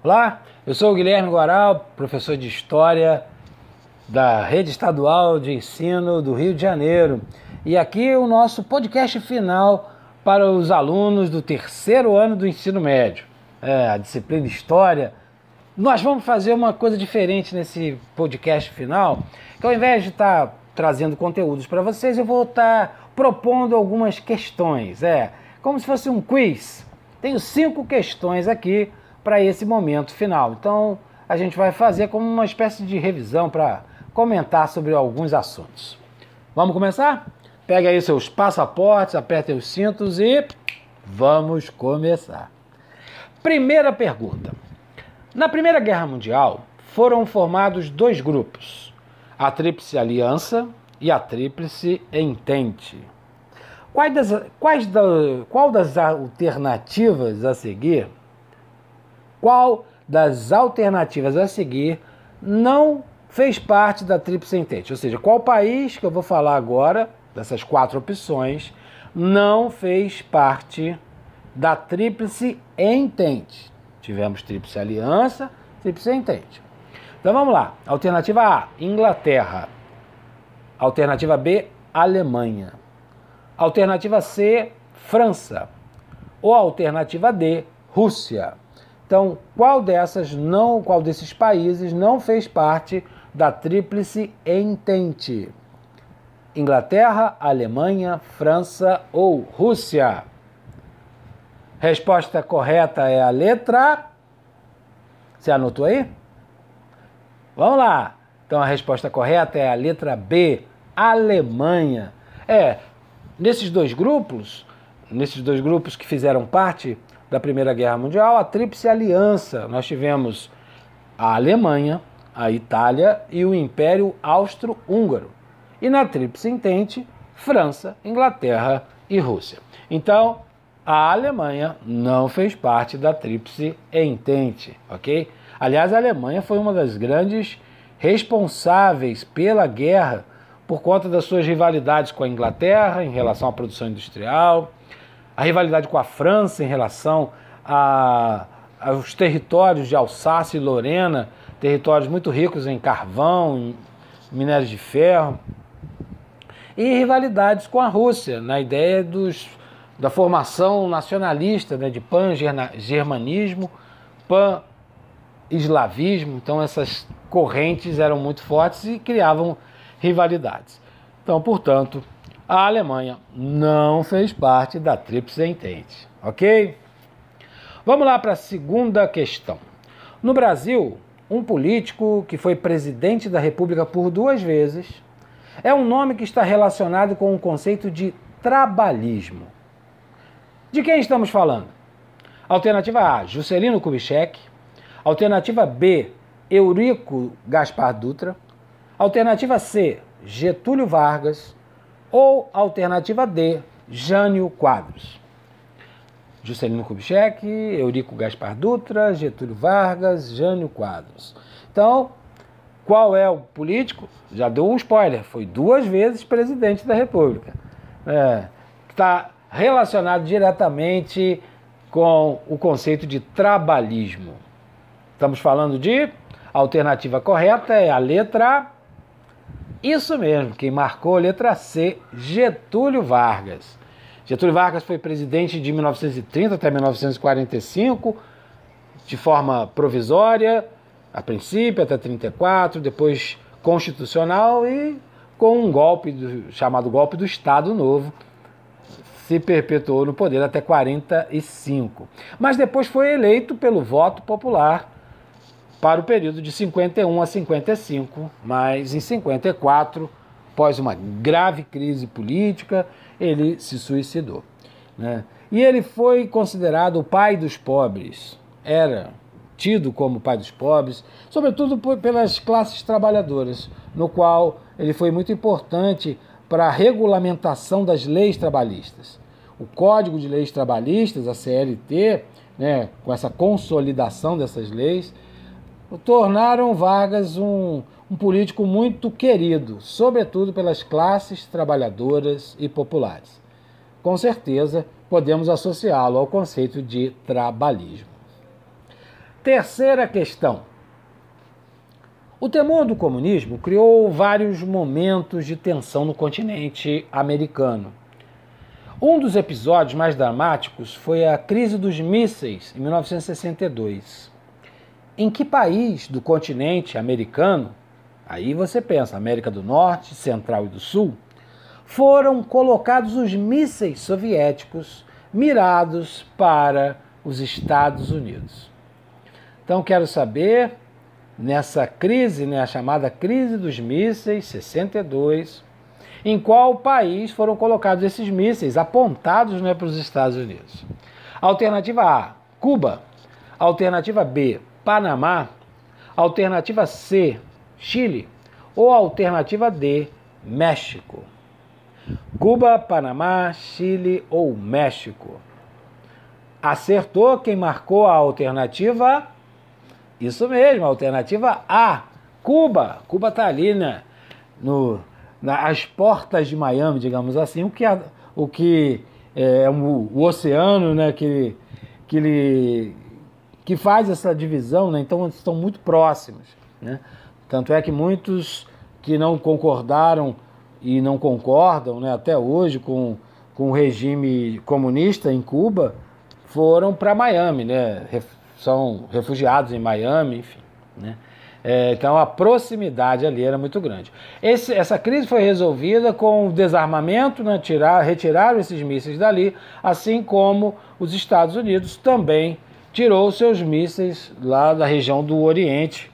Olá, eu sou o Guilherme Guaral, professor de História da Rede Estadual de Ensino do Rio de Janeiro. E aqui o nosso podcast final para os alunos do terceiro ano do ensino médio. É, a disciplina História. Nós vamos fazer uma coisa diferente nesse podcast final, que ao invés de estar trazendo conteúdos para vocês, eu vou estar propondo algumas questões. É, como se fosse um quiz. Tenho cinco questões aqui para esse momento final. Então, a gente vai fazer como uma espécie de revisão para comentar sobre alguns assuntos. Vamos começar? Pega aí seus passaportes, apertem os cintos e vamos começar. Primeira pergunta. Na Primeira Guerra Mundial, foram formados dois grupos, a Tríplice Aliança e a Tríplice Entente. Quais das, quais da, qual das alternativas a seguir qual das alternativas a seguir não fez parte da Tríplice Entente? Ou seja, qual país que eu vou falar agora, dessas quatro opções, não fez parte da Tríplice Entente? Tivemos Tríplice Aliança, Tríplice Entente. Então vamos lá. Alternativa A, Inglaterra. Alternativa B, Alemanha. Alternativa C, França. Ou alternativa D, Rússia. Então, qual dessas não, qual desses países não fez parte da tríplice entente? Inglaterra, Alemanha, França ou Rússia? Resposta correta é a letra. Você anotou aí? Vamos lá. Então a resposta correta é a letra B, Alemanha. É, nesses dois grupos, nesses dois grupos que fizeram parte da Primeira Guerra Mundial, a Tríplice Aliança. Nós tivemos a Alemanha, a Itália e o Império Austro-Húngaro. E na Tríplice Entente, França, Inglaterra e Rússia. Então, a Alemanha não fez parte da Tríplice Entente, ok? Aliás, a Alemanha foi uma das grandes responsáveis pela guerra por conta das suas rivalidades com a Inglaterra em relação à produção industrial, a rivalidade com a França em relação a, aos territórios de Alsácia e Lorena, territórios muito ricos em carvão, em minérios de ferro, e rivalidades com a Rússia, na ideia dos, da formação nacionalista, né, de pan-germanismo, pan-eslavismo. Então, essas correntes eram muito fortes e criavam rivalidades. Então, portanto, a Alemanha não fez parte da Tríplice Entente, ok? Vamos lá para a segunda questão. No Brasil, um político que foi presidente da República por duas vezes é um nome que está relacionado com o conceito de trabalhismo. De quem estamos falando? Alternativa A, Juscelino Kubitschek. Alternativa B, Eurico Gaspar Dutra. Alternativa C, Getúlio Vargas. Ou alternativa D, Jânio Quadros. Juscelino Kubitschek, Eurico Gaspar Dutra, Getúlio Vargas, Jânio Quadros. Então, qual é o político? Já deu um spoiler, foi duas vezes presidente da República. É, está relacionado diretamente com o conceito de trabalhismo. Estamos falando de alternativa correta é a letra isso mesmo, quem marcou a letra C, Getúlio Vargas. Getúlio Vargas foi presidente de 1930 até 1945, de forma provisória, a princípio até 34, depois constitucional e com um golpe do, chamado golpe do Estado Novo, se perpetuou no poder até 45. Mas depois foi eleito pelo voto popular para o período de 51 a 55, mas em 54, após uma grave crise política, ele se suicidou. Né? E ele foi considerado o pai dos pobres, era tido como pai dos pobres, sobretudo pelas classes trabalhadoras, no qual ele foi muito importante para a regulamentação das leis trabalhistas. O Código de Leis Trabalhistas, a CLT, né, com essa consolidação dessas leis, tornaram Vargas um, um político muito querido, sobretudo pelas classes trabalhadoras e populares. Com certeza, podemos associá-lo ao conceito de trabalhismo. Terceira questão. O temor do comunismo criou vários momentos de tensão no continente americano. Um dos episódios mais dramáticos foi a crise dos mísseis em 1962. Em que país do continente americano, aí você pensa, América do Norte, Central e do Sul, foram colocados os mísseis soviéticos mirados para os Estados Unidos? Então quero saber nessa crise, né, a chamada crise dos mísseis 62, em qual país foram colocados esses mísseis apontados né, para os Estados Unidos. Alternativa A, Cuba. Alternativa B, Panamá. Alternativa C, Chile. Ou alternativa D, México. Cuba, Panamá, Chile ou México. Acertou quem marcou a alternativa isso mesmo, alternativa A. Cuba. Cuba está ali né, no, nas portas de Miami, digamos assim, o que, o que é o oceano né, que, que, ele, que faz essa divisão, né, então estão muito próximos. Né? Tanto é que muitos que não concordaram e não concordam né, até hoje com, com o regime comunista em Cuba foram para Miami, né? são refugiados em Miami, enfim. Né? É, então a proximidade ali era muito grande. Esse, essa crise foi resolvida com o desarmamento, né, tirar, retiraram esses mísseis dali, assim como os Estados Unidos também tirou seus mísseis lá da região do Oriente,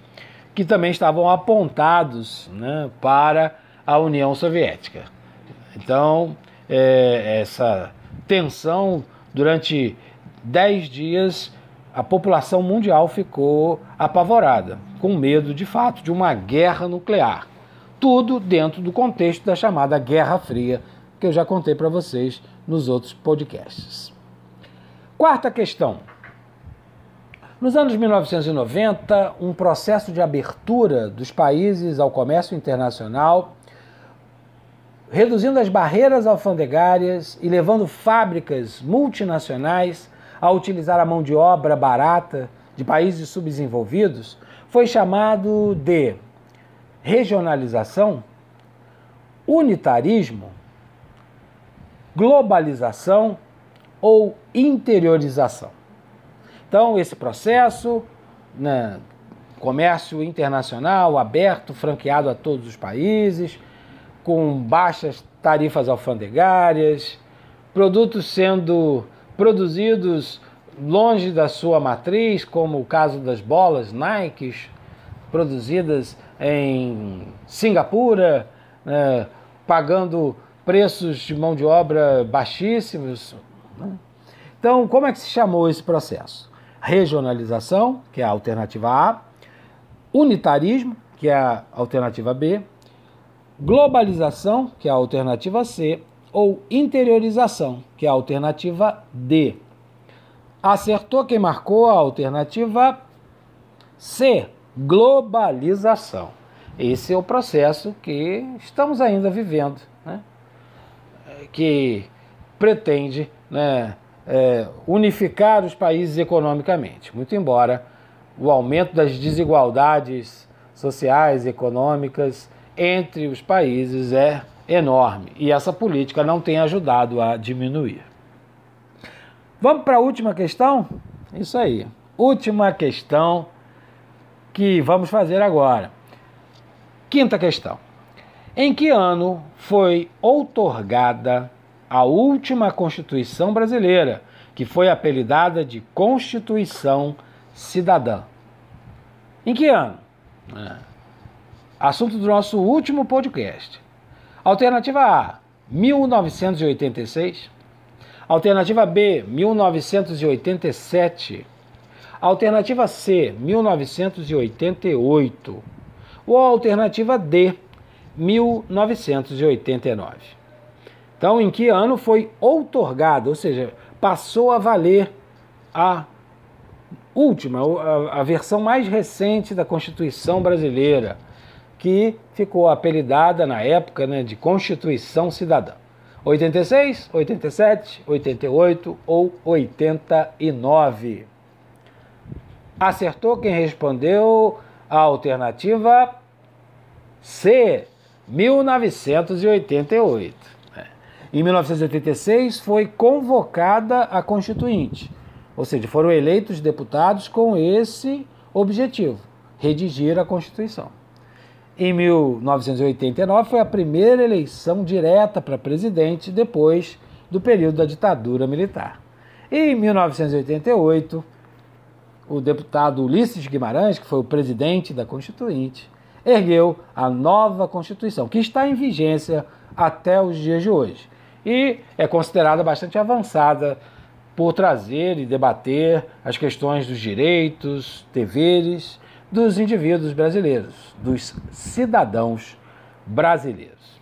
que também estavam apontados né, para a União Soviética. Então, é, essa tensão durante dez dias a população mundial ficou apavorada, com medo de fato de uma guerra nuclear. Tudo dentro do contexto da chamada Guerra Fria, que eu já contei para vocês nos outros podcasts. Quarta questão. Nos anos 1990, um processo de abertura dos países ao comércio internacional, reduzindo as barreiras alfandegárias e levando fábricas multinacionais a utilizar a mão de obra barata de países subdesenvolvidos foi chamado de regionalização, unitarismo, globalização ou interiorização. Então, esse processo, né, comércio internacional aberto, franqueado a todos os países, com baixas tarifas alfandegárias, produtos sendo produzidos longe da sua matriz, como o caso das bolas Nike, produzidas em Singapura, né, pagando preços de mão de obra baixíssimos. Né? Então, como é que se chamou esse processo? Regionalização, que é a alternativa A, unitarismo, que é a alternativa B, globalização, que é a alternativa C, ou interiorização, que é a alternativa D. Acertou quem marcou a alternativa C, globalização. Esse é o processo que estamos ainda vivendo, né? que pretende né, é, unificar os países economicamente. Muito embora o aumento das desigualdades sociais e econômicas entre os países é enorme e essa política não tem ajudado a diminuir. Vamos para a última questão? Isso aí. Última questão que vamos fazer agora. Quinta questão. Em que ano foi outorgada a última Constituição brasileira, que foi apelidada de Constituição Cidadã? Em que ano? É. Assunto do nosso último podcast. Alternativa A, 1986. Alternativa B, 1987. Alternativa C, 1988. Ou alternativa D, 1989. Então, em que ano foi outorgado, ou seja, passou a valer a última, a, a versão mais recente da Constituição brasileira, que ficou apelidada na época né, de Constituição Cidadã. 86, 87, 88 ou 89. Acertou quem respondeu a alternativa C, 1988. Em 1986 foi convocada a Constituinte, ou seja, foram eleitos deputados com esse objetivo, redigir a Constituição. Em 1989 foi a primeira eleição direta para presidente depois do período da ditadura militar. E em 1988, o deputado Ulisses Guimarães, que foi o presidente da Constituinte, ergueu a nova Constituição, que está em vigência até os dias de hoje. E é considerada bastante avançada por trazer e debater as questões dos direitos, deveres dos indivíduos brasileiros, dos cidadãos brasileiros.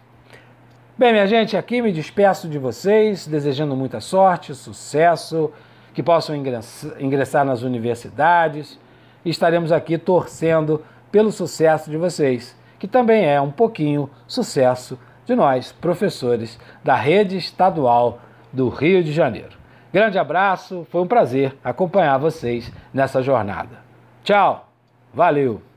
Bem, minha gente, aqui me despeço de vocês, desejando muita sorte, sucesso, que possam ingressar nas universidades. Estaremos aqui torcendo pelo sucesso de vocês, que também é um pouquinho sucesso de nós, professores da rede estadual do Rio de Janeiro. Grande abraço, foi um prazer acompanhar vocês nessa jornada. Tchau! Valeu!